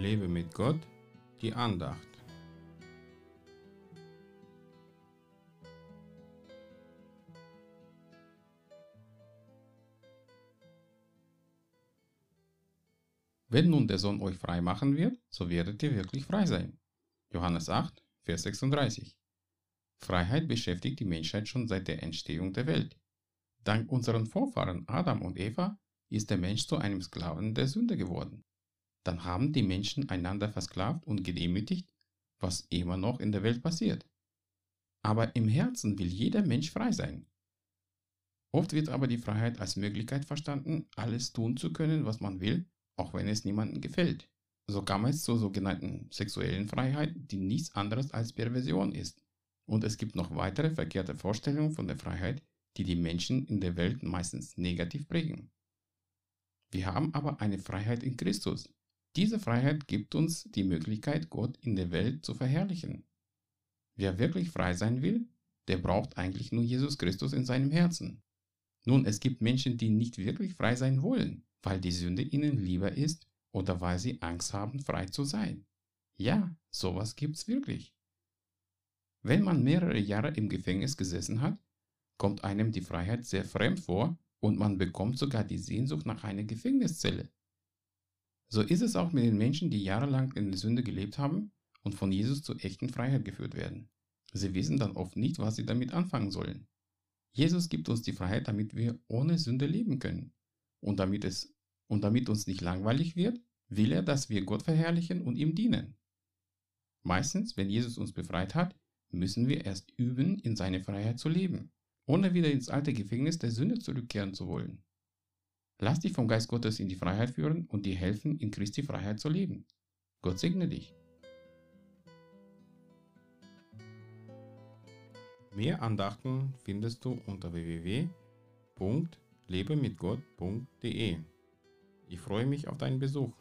Lebe mit Gott, die Andacht. Wenn nun der Sohn euch frei machen wird, so werdet ihr wirklich frei sein. Johannes 8, Vers 36. Freiheit beschäftigt die Menschheit schon seit der Entstehung der Welt. Dank unseren Vorfahren Adam und Eva ist der Mensch zu einem Sklaven der Sünde geworden. Dann haben die Menschen einander versklavt und gedemütigt, was immer noch in der Welt passiert. Aber im Herzen will jeder Mensch frei sein. Oft wird aber die Freiheit als Möglichkeit verstanden, alles tun zu können, was man will, auch wenn es niemandem gefällt. So kam es zur sogenannten sexuellen Freiheit, die nichts anderes als Perversion ist. Und es gibt noch weitere verkehrte Vorstellungen von der Freiheit, die die Menschen in der Welt meistens negativ prägen. Wir haben aber eine Freiheit in Christus. Diese Freiheit gibt uns die Möglichkeit, Gott in der Welt zu verherrlichen. Wer wirklich frei sein will, der braucht eigentlich nur Jesus Christus in seinem Herzen. Nun, es gibt Menschen, die nicht wirklich frei sein wollen weil die Sünde ihnen lieber ist oder weil sie Angst haben, frei zu sein. Ja, sowas gibt's wirklich. Wenn man mehrere Jahre im Gefängnis gesessen hat, kommt einem die Freiheit sehr fremd vor und man bekommt sogar die Sehnsucht nach einer Gefängniszelle. So ist es auch mit den Menschen, die jahrelang in der Sünde gelebt haben und von Jesus zur echten Freiheit geführt werden. Sie wissen dann oft nicht, was sie damit anfangen sollen. Jesus gibt uns die Freiheit, damit wir ohne Sünde leben können. Und damit, es, und damit uns nicht langweilig wird, will er, dass wir Gott verherrlichen und ihm dienen. Meistens, wenn Jesus uns befreit hat, müssen wir erst üben, in seine Freiheit zu leben, ohne wieder ins alte Gefängnis der Sünde zurückkehren zu wollen. Lass dich vom Geist Gottes in die Freiheit führen und dir helfen, in Christi Freiheit zu leben. Gott segne dich. Mehr Andachten findest du unter www lebemitgott.de. Ich freue mich auf deinen Besuch.